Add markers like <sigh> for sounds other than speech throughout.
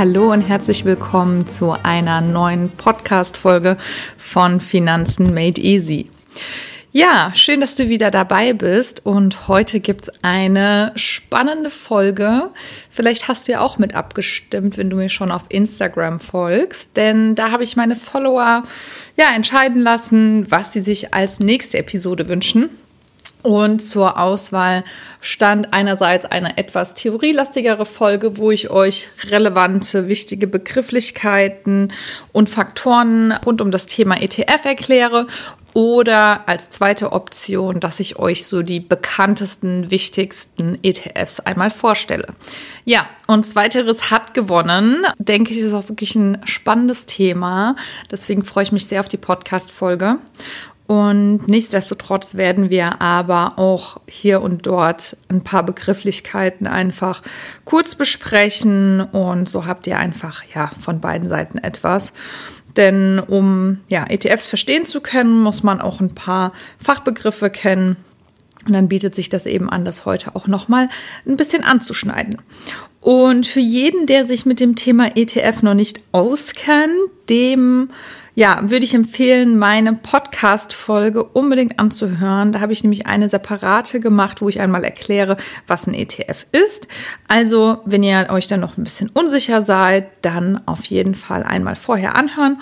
hallo und herzlich willkommen zu einer neuen Podcast-Folge von Finanzen Made Easy. Ja, schön, dass du wieder dabei bist und heute gibt's eine spannende Folge. Vielleicht hast du ja auch mit abgestimmt, wenn du mir schon auf Instagram folgst, denn da habe ich meine Follower ja entscheiden lassen, was sie sich als nächste Episode wünschen. Und zur Auswahl stand einerseits eine etwas theorielastigere Folge, wo ich euch relevante, wichtige Begrifflichkeiten und Faktoren rund um das Thema ETF erkläre. Oder als zweite Option, dass ich euch so die bekanntesten, wichtigsten ETFs einmal vorstelle. Ja, und zweiteres hat gewonnen. Denke ich, ist auch wirklich ein spannendes Thema. Deswegen freue ich mich sehr auf die Podcast-Folge. Und nichtsdestotrotz werden wir aber auch hier und dort ein paar Begrifflichkeiten einfach kurz besprechen und so habt ihr einfach ja von beiden Seiten etwas. Denn um ja, ETFs verstehen zu können, muss man auch ein paar Fachbegriffe kennen. Und dann bietet sich das eben an, das heute auch nochmal ein bisschen anzuschneiden. Und für jeden, der sich mit dem Thema ETF noch nicht auskennt, dem ja, würde ich empfehlen, meine Podcast-Folge unbedingt anzuhören. Da habe ich nämlich eine separate gemacht, wo ich einmal erkläre, was ein ETF ist. Also, wenn ihr euch dann noch ein bisschen unsicher seid, dann auf jeden Fall einmal vorher anhören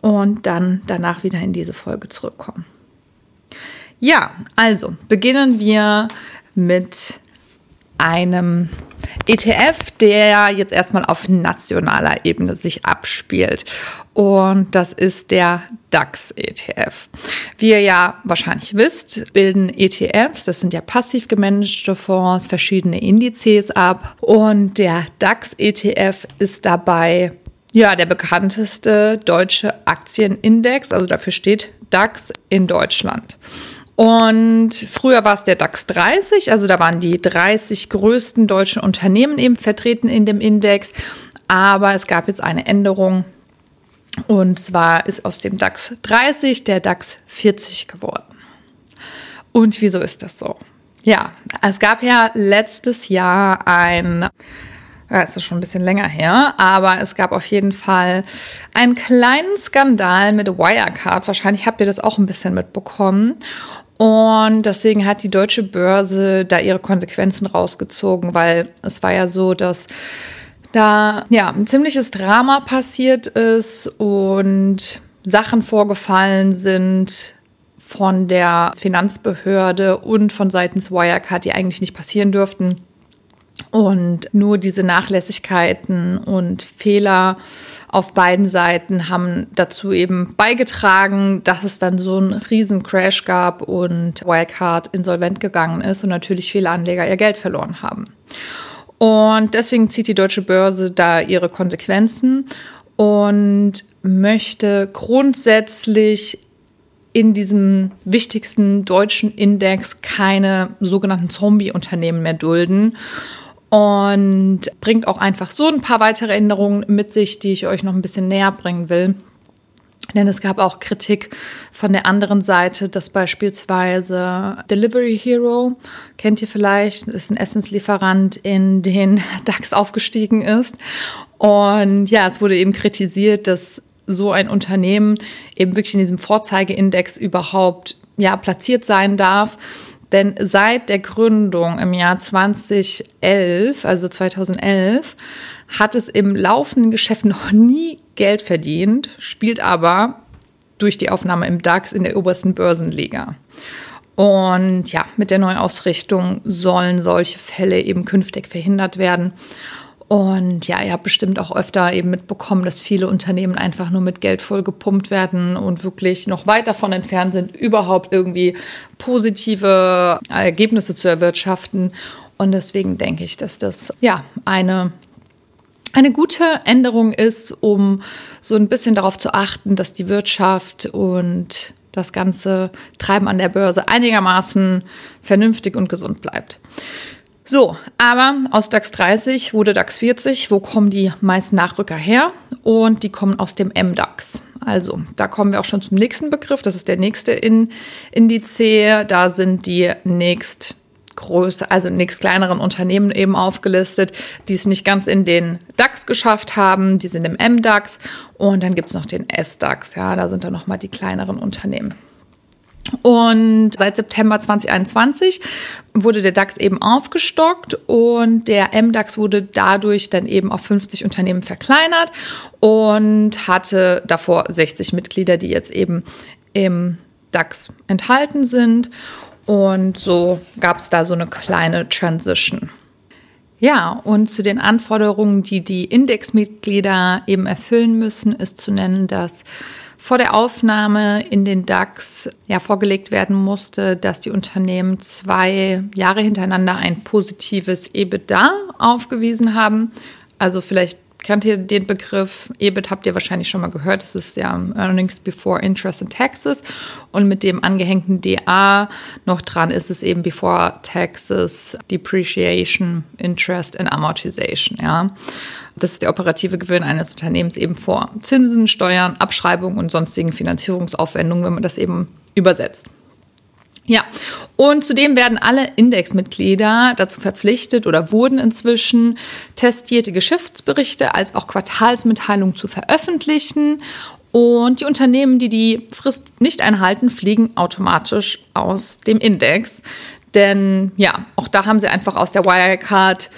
und dann danach wieder in diese Folge zurückkommen. Ja, also beginnen wir mit einem ETF, der jetzt erstmal auf nationaler Ebene sich abspielt. Und das ist der DAX-ETF. Wie ihr ja wahrscheinlich wisst, bilden ETFs, das sind ja passiv gemanagte Fonds, verschiedene Indizes ab. Und der DAX-ETF ist dabei ja der bekannteste deutsche Aktienindex, also dafür steht DAX in Deutschland. Und früher war es der DAX 30, also da waren die 30 größten deutschen Unternehmen eben vertreten in dem Index. Aber es gab jetzt eine Änderung. Und zwar ist aus dem DAX 30 der DAX 40 geworden. Und wieso ist das so? Ja, es gab ja letztes Jahr ein ja, ist schon ein bisschen länger her, aber es gab auf jeden Fall einen kleinen Skandal mit Wirecard. Wahrscheinlich habt ihr das auch ein bisschen mitbekommen. Und deswegen hat die deutsche Börse da ihre Konsequenzen rausgezogen, weil es war ja so, dass da ja ein ziemliches Drama passiert ist und Sachen vorgefallen sind von der Finanzbehörde und von seitens Wirecard, die eigentlich nicht passieren dürften. Und nur diese Nachlässigkeiten und Fehler auf beiden Seiten haben dazu eben beigetragen, dass es dann so einen riesen Crash gab und Wirecard insolvent gegangen ist und natürlich viele Anleger ihr Geld verloren haben. Und deswegen zieht die deutsche Börse da ihre Konsequenzen und möchte grundsätzlich in diesem wichtigsten deutschen Index keine sogenannten Zombie-Unternehmen mehr dulden und bringt auch einfach so ein paar weitere Änderungen mit sich, die ich euch noch ein bisschen näher bringen will. Denn es gab auch Kritik von der anderen Seite, dass beispielsweise Delivery Hero, kennt ihr vielleicht, ist ein Essenslieferant, in den <laughs> DAX aufgestiegen ist. Und ja, es wurde eben kritisiert, dass so ein Unternehmen eben wirklich in diesem Vorzeigeindex überhaupt ja, platziert sein darf. Denn seit der Gründung im Jahr 2011, also 2011, hat es im laufenden Geschäft noch nie Geld verdient, spielt aber durch die Aufnahme im DAX in der obersten Börsenliga. Und ja, mit der Neuausrichtung sollen solche Fälle eben künftig verhindert werden. Und ja, ihr habt bestimmt auch öfter eben mitbekommen, dass viele Unternehmen einfach nur mit Geld voll gepumpt werden und wirklich noch weit davon entfernt sind, überhaupt irgendwie positive Ergebnisse zu erwirtschaften. Und deswegen denke ich, dass das ja eine eine gute Änderung ist, um so ein bisschen darauf zu achten, dass die Wirtschaft und das ganze Treiben an der Börse einigermaßen vernünftig und gesund bleibt. So, aber aus DAX 30 wurde DAX 40. Wo kommen die meisten Nachrücker her? Und die kommen aus dem MDAX. Also, da kommen wir auch schon zum nächsten Begriff. Das ist der nächste in Indice. Da sind die nächst größer, also nichts kleineren Unternehmen eben aufgelistet, die es nicht ganz in den DAX geschafft haben. Die sind im MDAX und dann gibt's noch den SDAX. Ja, da sind dann nochmal die kleineren Unternehmen. Und seit September 2021 wurde der DAX eben aufgestockt und der MDAX wurde dadurch dann eben auf 50 Unternehmen verkleinert und hatte davor 60 Mitglieder, die jetzt eben im DAX enthalten sind. Und so gab es da so eine kleine Transition. Ja, und zu den Anforderungen, die die Indexmitglieder eben erfüllen müssen, ist zu nennen, dass vor der Aufnahme in den DAX ja vorgelegt werden musste, dass die Unternehmen zwei Jahre hintereinander ein positives EBITDA aufgewiesen haben. Also vielleicht Kennt ihr den Begriff? EBIT habt ihr wahrscheinlich schon mal gehört. Das ist ja Earnings Before Interest and Taxes. Und mit dem angehängten DA noch dran ist es eben Before Taxes, Depreciation, Interest and Amortization. Ja. Das ist der operative Gewinn eines Unternehmens eben vor Zinsen, Steuern, Abschreibungen und sonstigen Finanzierungsaufwendungen, wenn man das eben übersetzt. Ja, und zudem werden alle Indexmitglieder dazu verpflichtet oder wurden inzwischen testierte Geschäftsberichte als auch Quartalsmitteilungen zu veröffentlichen. Und die Unternehmen, die die Frist nicht einhalten, fliegen automatisch aus dem Index. Denn ja, auch da haben sie einfach aus der Wirecard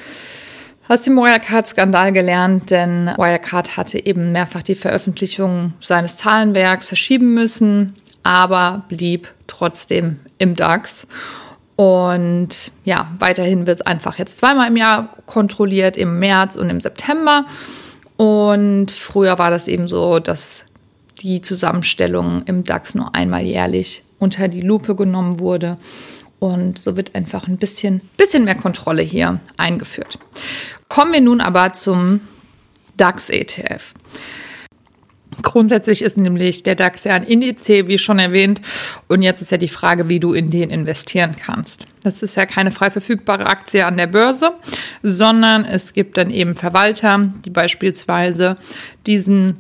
aus dem Wirecard-Skandal gelernt, denn Wirecard hatte eben mehrfach die Veröffentlichung seines Zahlenwerks verschieben müssen aber blieb trotzdem im DAX. Und ja, weiterhin wird es einfach jetzt zweimal im Jahr kontrolliert, im März und im September. Und früher war das eben so, dass die Zusammenstellung im DAX nur einmal jährlich unter die Lupe genommen wurde. Und so wird einfach ein bisschen, bisschen mehr Kontrolle hier eingeführt. Kommen wir nun aber zum DAX-ETF. Grundsätzlich ist nämlich der DAX ja ein Indiz, wie schon erwähnt. Und jetzt ist ja die Frage, wie du in den investieren kannst. Das ist ja keine frei verfügbare Aktie an der Börse, sondern es gibt dann eben Verwalter, die beispielsweise diesen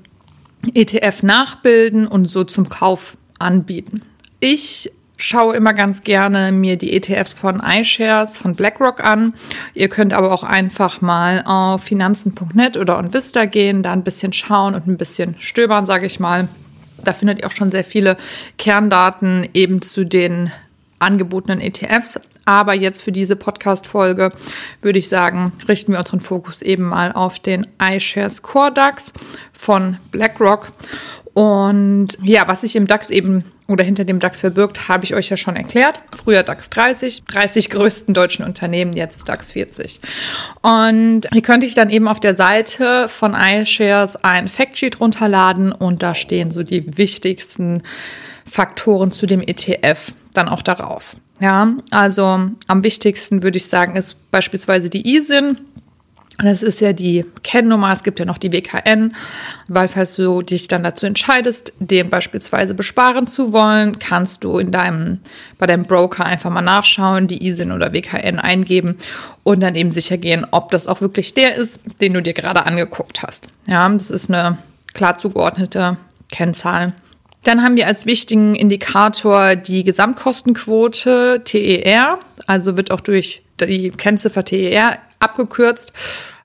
ETF nachbilden und so zum Kauf anbieten. Ich schaue immer ganz gerne mir die ETFs von iShares von BlackRock an. Ihr könnt aber auch einfach mal auf finanzen.net oder on Vista gehen, da ein bisschen schauen und ein bisschen stöbern, sage ich mal. Da findet ihr auch schon sehr viele Kerndaten eben zu den angebotenen ETFs. Aber jetzt für diese Podcast-Folge würde ich sagen, richten wir unseren Fokus eben mal auf den iShares Core DAX von BlackRock. Und ja, was sich im DAX eben oder hinter dem DAX verbirgt, habe ich euch ja schon erklärt. Früher DAX 30, 30 größten deutschen Unternehmen, jetzt DAX 40. Und hier könnte ich dann eben auf der Seite von iShares ein Factsheet runterladen und da stehen so die wichtigsten Faktoren zu dem ETF dann auch darauf. Ja, also am wichtigsten würde ich sagen, ist beispielsweise die ISIN. Das ist ja die Kennnummer, es gibt ja noch die WKN, weil falls du dich dann dazu entscheidest, den beispielsweise besparen zu wollen, kannst du in deinem, bei deinem Broker einfach mal nachschauen, die ISIN oder WKN eingeben und dann eben sicher gehen, ob das auch wirklich der ist, den du dir gerade angeguckt hast. Ja, das ist eine klar zugeordnete Kennzahl. Dann haben wir als wichtigen Indikator die Gesamtkostenquote TER, also wird auch durch die Kennziffer TER abgekürzt,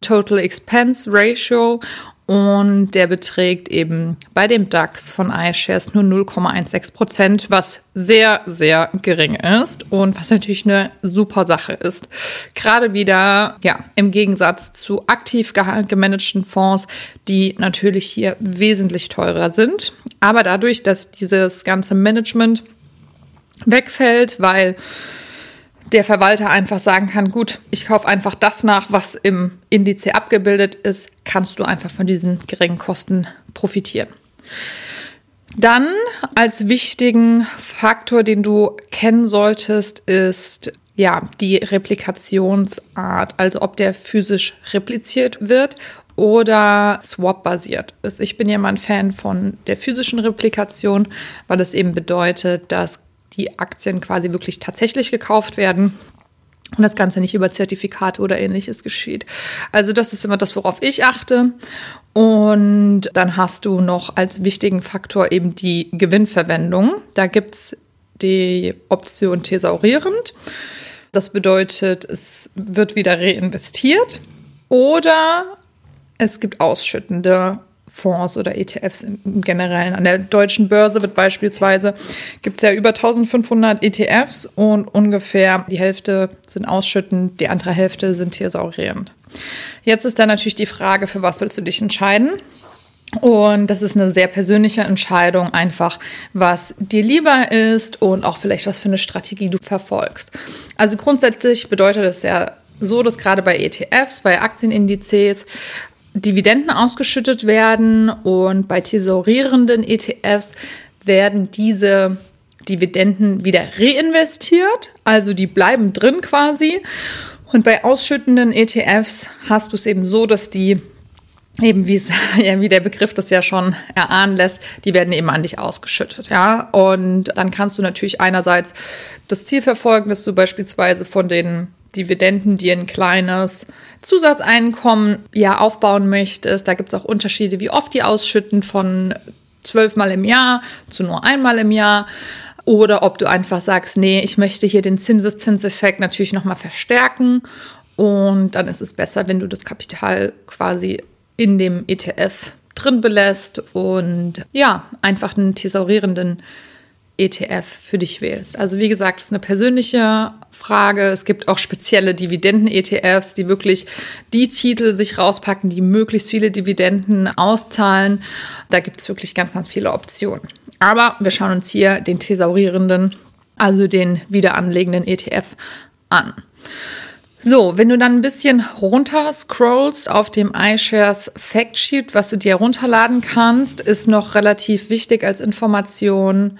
Total Expense Ratio. Und der beträgt eben bei dem DAX von iShares nur 0,16 Prozent, was sehr, sehr gering ist und was natürlich eine super Sache ist. Gerade wieder, ja, im Gegensatz zu aktiv gemanagten Fonds, die natürlich hier wesentlich teurer sind. Aber dadurch, dass dieses ganze Management wegfällt, weil der Verwalter einfach sagen kann, gut, ich kaufe einfach das nach, was im Indiz abgebildet ist, kannst du einfach von diesen geringen Kosten profitieren. Dann als wichtigen Faktor, den du kennen solltest, ist ja die Replikationsart, also ob der physisch repliziert wird oder Swap-basiert ist. Ich bin ja mal ein Fan von der physischen Replikation, weil es eben bedeutet, dass die Aktien quasi wirklich tatsächlich gekauft werden und das Ganze nicht über Zertifikate oder ähnliches geschieht. Also das ist immer das, worauf ich achte. Und dann hast du noch als wichtigen Faktor eben die Gewinnverwendung. Da gibt's die Option thesaurierend. Das bedeutet, es wird wieder reinvestiert oder es gibt ausschüttende Fonds oder ETFs im Generellen. An der deutschen Börse wird beispielsweise, gibt es ja über 1500 ETFs und ungefähr die Hälfte sind ausschüttend, die andere Hälfte sind thesaurierend. Jetzt ist dann natürlich die Frage, für was sollst du dich entscheiden? Und das ist eine sehr persönliche Entscheidung, einfach was dir lieber ist und auch vielleicht was für eine Strategie du verfolgst. Also grundsätzlich bedeutet es ja so, dass gerade bei ETFs, bei Aktienindizes Dividenden ausgeschüttet werden und bei tesorierenden ETFs werden diese Dividenden wieder reinvestiert, also die bleiben drin quasi. Und bei ausschüttenden ETFs hast du es eben so, dass die eben wie <laughs> ja, wie der Begriff das ja schon erahnen lässt, die werden eben an dich ausgeschüttet, ja. Und dann kannst du natürlich einerseits das Ziel verfolgen, dass du beispielsweise von den Dividenden dir ein kleines Zusatzeinkommen ja aufbauen möchtest. Da gibt es auch Unterschiede, wie oft die ausschütten von zwölfmal im Jahr zu nur einmal im Jahr. Oder ob du einfach sagst, nee, ich möchte hier den Zinseszinseffekt natürlich nochmal verstärken. Und dann ist es besser, wenn du das Kapital quasi in dem ETF drin belässt und ja, einfach einen thesaurierenden ETF für dich wählst. Also wie gesagt, das ist eine persönliche Frage. Es gibt auch spezielle Dividenden-ETFs, die wirklich die Titel sich rauspacken, die möglichst viele Dividenden auszahlen. Da gibt es wirklich ganz, ganz viele Optionen. Aber wir schauen uns hier den thesaurierenden, also den wiederanlegenden ETF an. So, wenn du dann ein bisschen runter scrollst auf dem iShares Factsheet, was du dir runterladen kannst, ist noch relativ wichtig als Information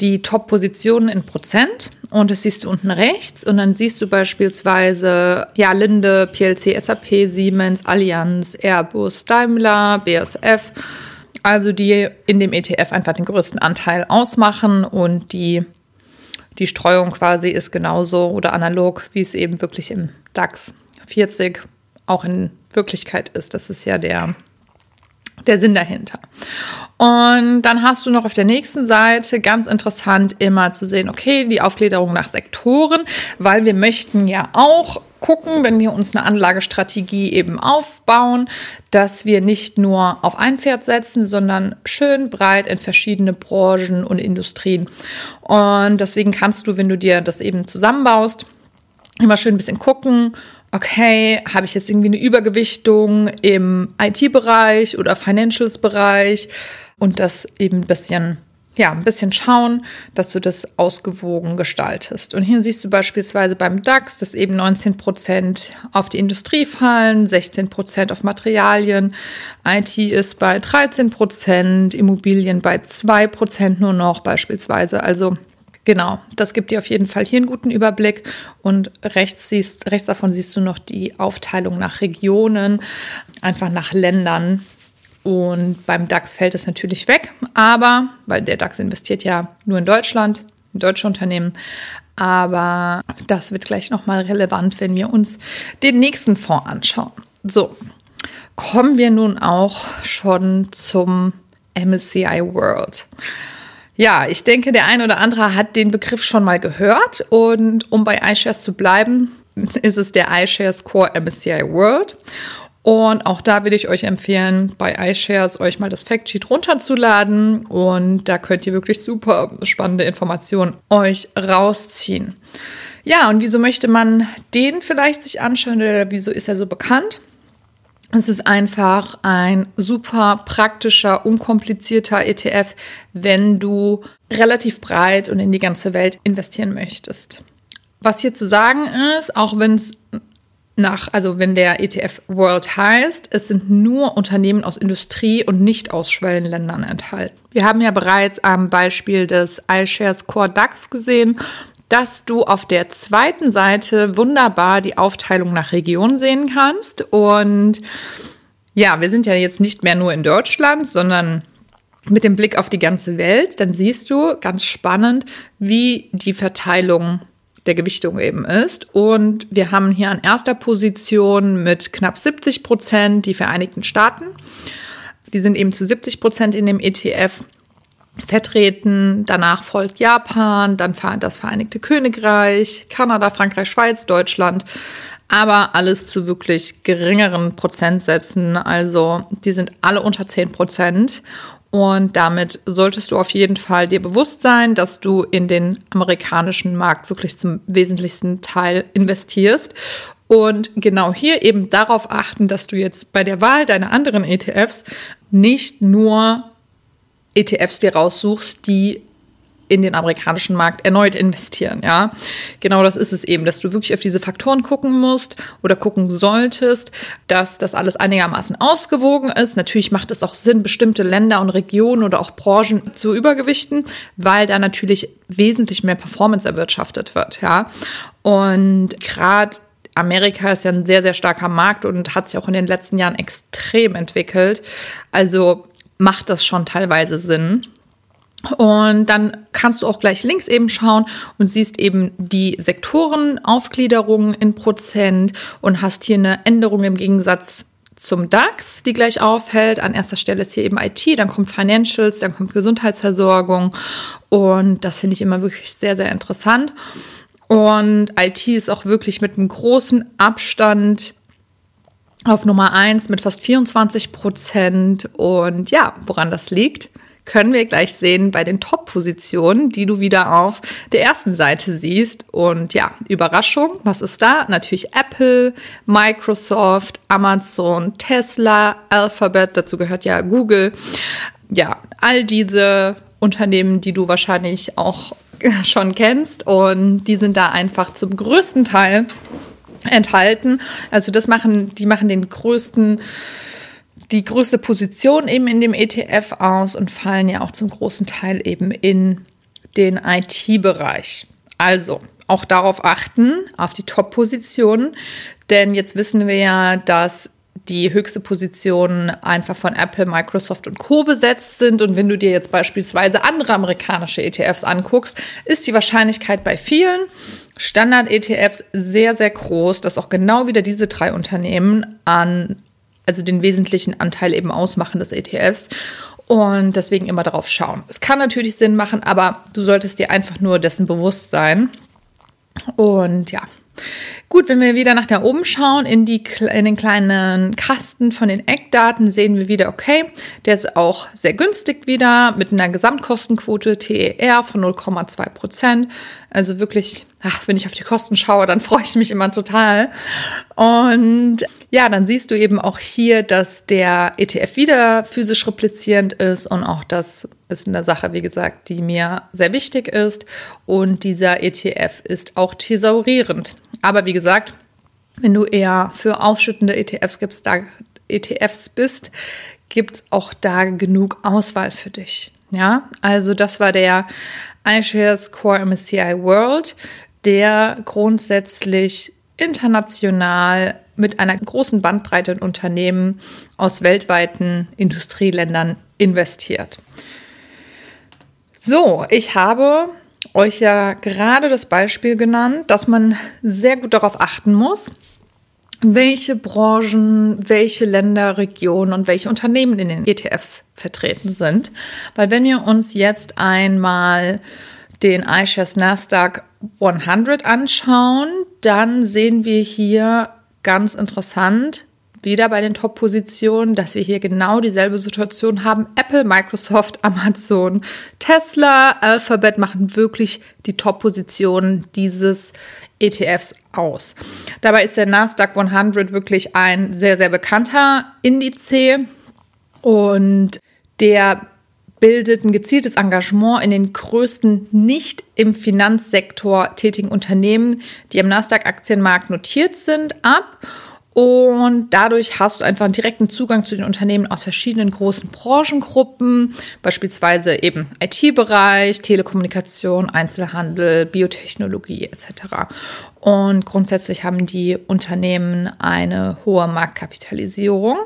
die Top-Positionen in Prozent und das siehst du unten rechts und dann siehst du beispielsweise ja Linde, PLC, SAP, Siemens, Allianz, Airbus, Daimler, BSF, also die in dem ETF einfach den größten Anteil ausmachen und die die Streuung quasi ist genauso oder analog, wie es eben wirklich im DAX 40 auch in Wirklichkeit ist. Das ist ja der der Sinn dahinter. Und dann hast du noch auf der nächsten Seite ganz interessant immer zu sehen, okay, die Aufgliederung nach Sektoren, weil wir möchten ja auch gucken, wenn wir uns eine Anlagestrategie eben aufbauen, dass wir nicht nur auf ein Pferd setzen, sondern schön breit in verschiedene Branchen und Industrien. Und deswegen kannst du, wenn du dir das eben zusammenbaust, immer schön ein bisschen gucken, okay, habe ich jetzt irgendwie eine Übergewichtung im IT-Bereich oder Financials-Bereich und das eben ein bisschen ja, ein bisschen schauen, dass du das ausgewogen gestaltest. Und hier siehst du beispielsweise beim DAX, dass eben 19 Prozent auf die Industrie fallen, 16 Prozent auf Materialien, IT ist bei 13 Prozent, Immobilien bei 2 Prozent nur noch beispielsweise. Also Genau, das gibt dir auf jeden Fall hier einen guten Überblick. Und rechts, siehst, rechts davon siehst du noch die Aufteilung nach Regionen, einfach nach Ländern. Und beim DAX fällt es natürlich weg, aber, weil der DAX investiert ja nur in Deutschland, in deutsche Unternehmen. Aber das wird gleich nochmal relevant, wenn wir uns den nächsten Fonds anschauen. So, kommen wir nun auch schon zum MSCI World. Ja, ich denke, der ein oder andere hat den Begriff schon mal gehört. Und um bei iShares zu bleiben, <laughs> ist es der iShares Core MSCI World. Und auch da würde ich euch empfehlen, bei iShares euch mal das Factsheet runterzuladen. Und da könnt ihr wirklich super spannende Informationen euch rausziehen. Ja, und wieso möchte man den vielleicht sich anschauen oder wieso ist er so bekannt? Es ist einfach ein super praktischer, unkomplizierter ETF, wenn du relativ breit und in die ganze Welt investieren möchtest. Was hier zu sagen ist, auch wenn es nach, also wenn der ETF World heißt, es sind nur Unternehmen aus Industrie und nicht aus Schwellenländern enthalten. Wir haben ja bereits am Beispiel des iShares Core DAX gesehen, dass du auf der zweiten Seite wunderbar die Aufteilung nach Region sehen kannst. Und ja, wir sind ja jetzt nicht mehr nur in Deutschland, sondern mit dem Blick auf die ganze Welt. Dann siehst du ganz spannend, wie die Verteilung der Gewichtung eben ist. Und wir haben hier an erster Position mit knapp 70 Prozent die Vereinigten Staaten. Die sind eben zu 70 Prozent in dem ETF vertreten. Danach folgt Japan, dann das Vereinigte Königreich, Kanada, Frankreich, Schweiz, Deutschland. Aber alles zu wirklich geringeren Prozentsätzen. Also die sind alle unter 10 Prozent. Und damit solltest du auf jeden Fall dir bewusst sein, dass du in den amerikanischen Markt wirklich zum wesentlichsten Teil investierst. Und genau hier eben darauf achten, dass du jetzt bei der Wahl deiner anderen ETFs nicht nur ETFs dir raussuchst, die in den amerikanischen Markt erneut investieren, ja. Genau das ist es eben, dass du wirklich auf diese Faktoren gucken musst oder gucken solltest, dass das alles einigermaßen ausgewogen ist. Natürlich macht es auch Sinn, bestimmte Länder und Regionen oder auch Branchen zu übergewichten, weil da natürlich wesentlich mehr Performance erwirtschaftet wird, ja. Und gerade Amerika ist ja ein sehr, sehr starker Markt und hat sich auch in den letzten Jahren extrem entwickelt. Also macht das schon teilweise Sinn. Und dann kannst du auch gleich links eben schauen und siehst eben die Sektorenaufgliederung in Prozent und hast hier eine Änderung im Gegensatz zum DAX, die gleich auffällt. An erster Stelle ist hier eben IT, dann kommt Financials, dann kommt Gesundheitsversorgung und das finde ich immer wirklich sehr, sehr interessant. Und IT ist auch wirklich mit einem großen Abstand auf Nummer eins mit fast 24 Prozent. Und ja, woran das liegt, können wir gleich sehen bei den Top-Positionen, die du wieder auf der ersten Seite siehst. Und ja, Überraschung, was ist da? Natürlich Apple, Microsoft, Amazon, Tesla, Alphabet, dazu gehört ja Google. Ja, all diese Unternehmen, die du wahrscheinlich auch <laughs> schon kennst. Und die sind da einfach zum größten Teil enthalten. Also das machen, die machen den größten, die größte Position eben in dem ETF aus und fallen ja auch zum großen Teil eben in den IT-Bereich. Also auch darauf achten, auf die Top-Positionen, denn jetzt wissen wir ja, dass die höchste Position einfach von Apple, Microsoft und Co. besetzt sind. Und wenn du dir jetzt beispielsweise andere amerikanische ETFs anguckst, ist die Wahrscheinlichkeit bei vielen Standard-ETFs sehr, sehr groß, dass auch genau wieder diese drei Unternehmen an, also den wesentlichen Anteil eben ausmachen des ETFs. Und deswegen immer darauf schauen. Es kann natürlich Sinn machen, aber du solltest dir einfach nur dessen bewusst sein. Und ja, Gut, wenn wir wieder nach da oben schauen, in, die, in den kleinen Kasten von den Eckdaten, sehen wir wieder, okay, der ist auch sehr günstig wieder mit einer Gesamtkostenquote TER von 0,2 Prozent. Also wirklich, ach, wenn ich auf die Kosten schaue, dann <laughs> freue ich mich immer total. Und ja, dann siehst du eben auch hier, dass der ETF wieder physisch replizierend ist und auch das ist eine Sache, wie gesagt, die mir sehr wichtig ist. Und dieser ETF ist auch thesaurierend. Aber wie gesagt, wenn du eher für ausschüttende ETFs gibst, da ETFs bist, gibt es auch da genug Auswahl für dich. Ja, also das war der iShares Core MSCI World, der grundsätzlich international mit einer großen Bandbreite in Unternehmen aus weltweiten Industrieländern investiert. So, ich habe euch ja gerade das Beispiel genannt, dass man sehr gut darauf achten muss, welche Branchen, welche Länder, Regionen und welche Unternehmen in den ETFs vertreten sind. Weil wenn wir uns jetzt einmal den iShares Nasdaq 100 anschauen, dann sehen wir hier ganz interessant, wieder bei den Top-Positionen, dass wir hier genau dieselbe Situation haben. Apple, Microsoft, Amazon, Tesla, Alphabet machen wirklich die Top-Positionen dieses ETFs aus. Dabei ist der Nasdaq 100 wirklich ein sehr, sehr bekannter Indiz und der bildet ein gezieltes Engagement in den größten nicht im Finanzsektor tätigen Unternehmen, die am Nasdaq-Aktienmarkt notiert sind, ab und dadurch hast du einfach einen direkten Zugang zu den Unternehmen aus verschiedenen großen Branchengruppen, beispielsweise eben IT-Bereich, Telekommunikation, Einzelhandel, Biotechnologie etc. Und grundsätzlich haben die Unternehmen eine hohe Marktkapitalisierung.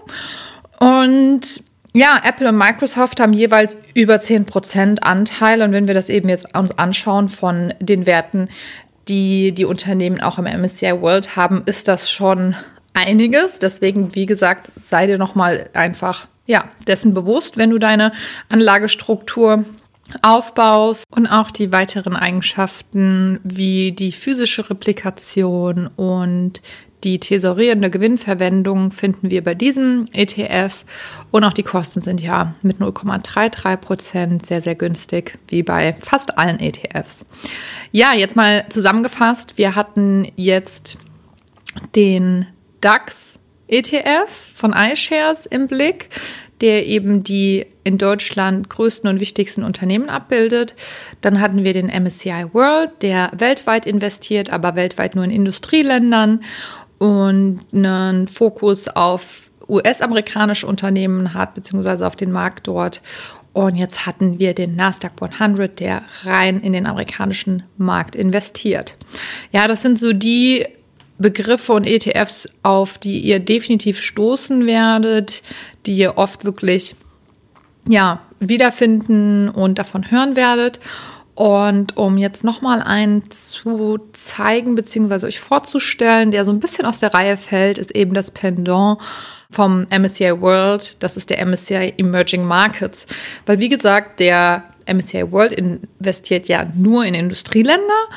Und ja, Apple und Microsoft haben jeweils über 10% Anteil. Und wenn wir das eben jetzt uns anschauen von den Werten, die die Unternehmen auch im MSCI World haben, ist das schon einiges. Deswegen, wie gesagt, sei dir nochmal einfach ja, dessen bewusst, wenn du deine Anlagestruktur Aufbaus und auch die weiteren Eigenschaften wie die physische Replikation und die thesaurierende Gewinnverwendung finden wir bei diesem ETF und auch die Kosten sind ja mit 0,33 Prozent sehr, sehr günstig, wie bei fast allen ETFs. Ja, jetzt mal zusammengefasst. Wir hatten jetzt den DAX ETF von iShares im Blick, der eben die in Deutschland größten und wichtigsten Unternehmen abbildet. Dann hatten wir den MSCI World, der weltweit investiert, aber weltweit nur in Industrieländern und einen Fokus auf US-amerikanische Unternehmen hat, beziehungsweise auf den Markt dort. Und jetzt hatten wir den Nasdaq 100, der rein in den amerikanischen Markt investiert. Ja, das sind so die Begriffe und ETFs, auf die ihr definitiv stoßen werdet, die ihr oft wirklich, ja, wiederfinden und davon hören werdet. Und um jetzt nochmal einen zu zeigen, beziehungsweise euch vorzustellen, der so ein bisschen aus der Reihe fällt, ist eben das Pendant vom MSCI World. Das ist der MSCI Emerging Markets. Weil, wie gesagt, der MSCI World investiert ja nur in Industrieländer.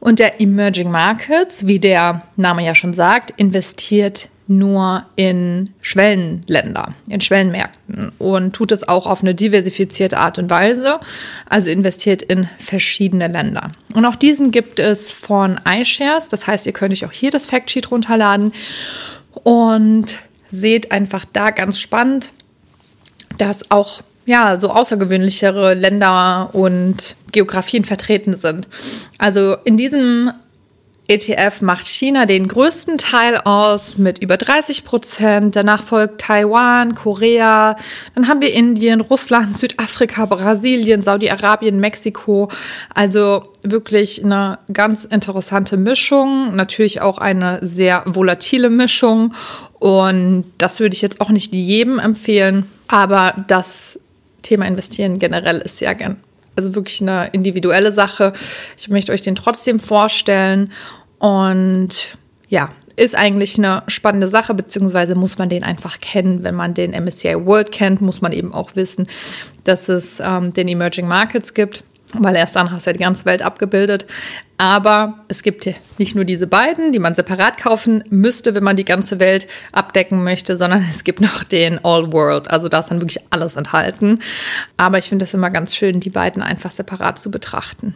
Und der Emerging Markets, wie der Name ja schon sagt, investiert nur in Schwellenländer, in Schwellenmärkten und tut es auch auf eine diversifizierte Art und Weise, also investiert in verschiedene Länder. Und auch diesen gibt es von iShares, das heißt, ihr könnt euch auch hier das Factsheet runterladen und seht einfach da ganz spannend, dass auch ja, so außergewöhnlichere Länder und Geografien vertreten sind. Also in diesem ETF macht China den größten Teil aus mit über 30 Prozent. Danach folgt Taiwan, Korea. Dann haben wir Indien, Russland, <laughs> Südafrika, Brasilien, Saudi-Arabien, Mexiko. Also wirklich eine ganz interessante Mischung. Natürlich auch eine sehr volatile Mischung. Und das würde ich jetzt auch nicht jedem empfehlen. Aber das Thema Investieren generell ist ja gern also wirklich eine individuelle Sache. Ich möchte euch den trotzdem vorstellen und ja, ist eigentlich eine spannende Sache, beziehungsweise muss man den einfach kennen. Wenn man den MSCI World kennt, muss man eben auch wissen, dass es ähm, den Emerging Markets gibt, weil erst dann hast du ja die ganze Welt abgebildet. Aber es gibt nicht nur diese beiden, die man separat kaufen müsste, wenn man die ganze Welt abdecken möchte, sondern es gibt noch den All World. Also da ist dann wirklich alles enthalten. Aber ich finde es immer ganz schön, die beiden einfach separat zu betrachten.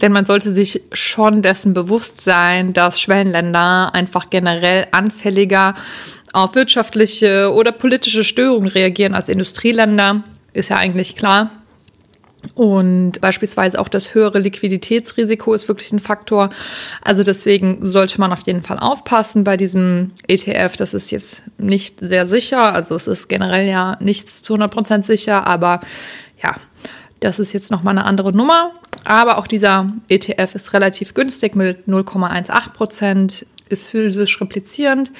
Denn man sollte sich schon dessen bewusst sein, dass Schwellenländer einfach generell anfälliger auf wirtschaftliche oder politische Störungen reagieren als Industrieländer. Ist ja eigentlich klar. Und beispielsweise auch das höhere Liquiditätsrisiko ist wirklich ein Faktor. Also deswegen sollte man auf jeden Fall aufpassen bei diesem ETF. Das ist jetzt nicht sehr sicher. Also es ist generell ja nichts zu 100 Prozent sicher, aber ja, das ist jetzt nochmal eine andere Nummer. Aber auch dieser ETF ist relativ günstig mit 0,18 Prozent, ist physisch replizierend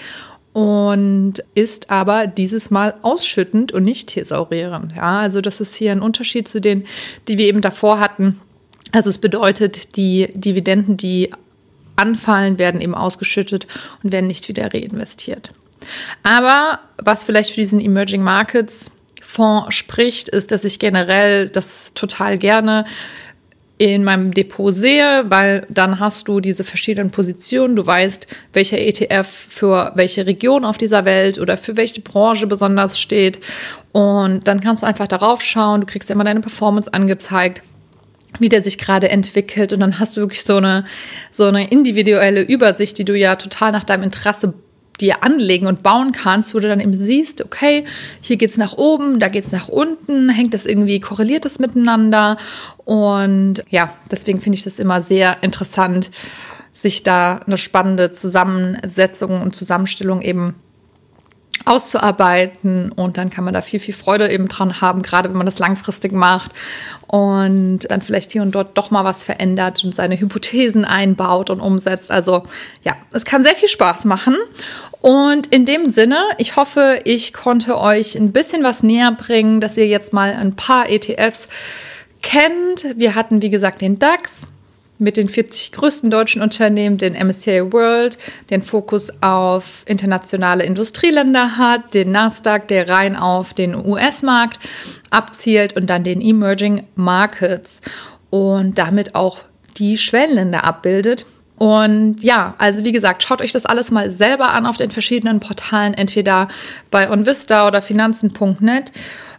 und ist aber dieses Mal ausschüttend und nicht thesaurierend. Ja, also das ist hier ein Unterschied zu den, die wir eben davor hatten. Also es bedeutet, die Dividenden, die anfallen, werden eben ausgeschüttet und werden nicht wieder reinvestiert. Aber was vielleicht für diesen Emerging Markets Fonds spricht, ist, dass ich generell das total gerne in meinem Depot sehe, weil dann hast du diese verschiedenen Positionen. Du weißt, welcher ETF für welche Region auf dieser Welt oder für welche Branche besonders steht. Und dann kannst du einfach darauf schauen. Du kriegst immer deine Performance angezeigt wie der sich gerade entwickelt und dann hast du wirklich so eine so eine individuelle Übersicht, die du ja total nach deinem Interesse dir anlegen und bauen kannst, wo du dann eben siehst, okay, hier geht's nach oben, da geht's nach unten, hängt das irgendwie, korreliert das miteinander? Und ja, deswegen finde ich das immer sehr interessant, sich da eine spannende Zusammensetzung und Zusammenstellung eben auszuarbeiten und dann kann man da viel, viel Freude eben dran haben, gerade wenn man das langfristig macht und dann vielleicht hier und dort doch mal was verändert und seine Hypothesen einbaut und umsetzt. Also ja, es kann sehr viel Spaß machen und in dem Sinne, ich hoffe, ich konnte euch ein bisschen was näher bringen, dass ihr jetzt mal ein paar ETFs kennt. Wir hatten, wie gesagt, den DAX. Mit den 40 größten deutschen Unternehmen, den MSCI World, den Fokus auf internationale Industrieländer hat, den Nasdaq, der rein auf den US-Markt abzielt und dann den Emerging Markets und damit auch die Schwellenländer abbildet. Und ja, also wie gesagt, schaut euch das alles mal selber an auf den verschiedenen Portalen, entweder bei OnVista oder finanzen.net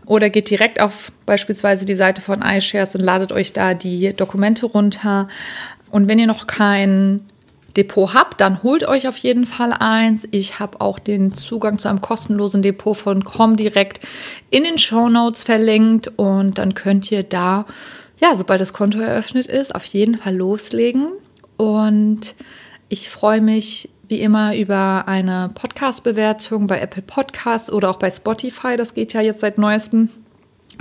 oder geht direkt auf beispielsweise die Seite von iShares und ladet euch da die Dokumente runter. Und wenn ihr noch kein Depot habt, dann holt euch auf jeden Fall eins. Ich habe auch den Zugang zu einem kostenlosen Depot von Comdirect in den Show Notes verlinkt und dann könnt ihr da, ja, sobald das Konto eröffnet ist, auf jeden Fall loslegen. Und ich freue mich wie immer über eine Podcast-Bewertung bei Apple Podcasts oder auch bei Spotify. Das geht ja jetzt seit neuestem.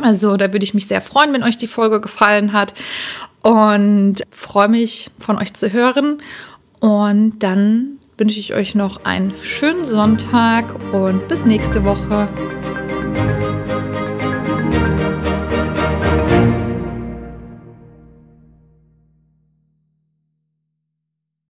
Also da würde ich mich sehr freuen, wenn euch die Folge gefallen hat und freue mich von euch zu hören. Und dann wünsche ich euch noch einen schönen Sonntag und bis nächste Woche.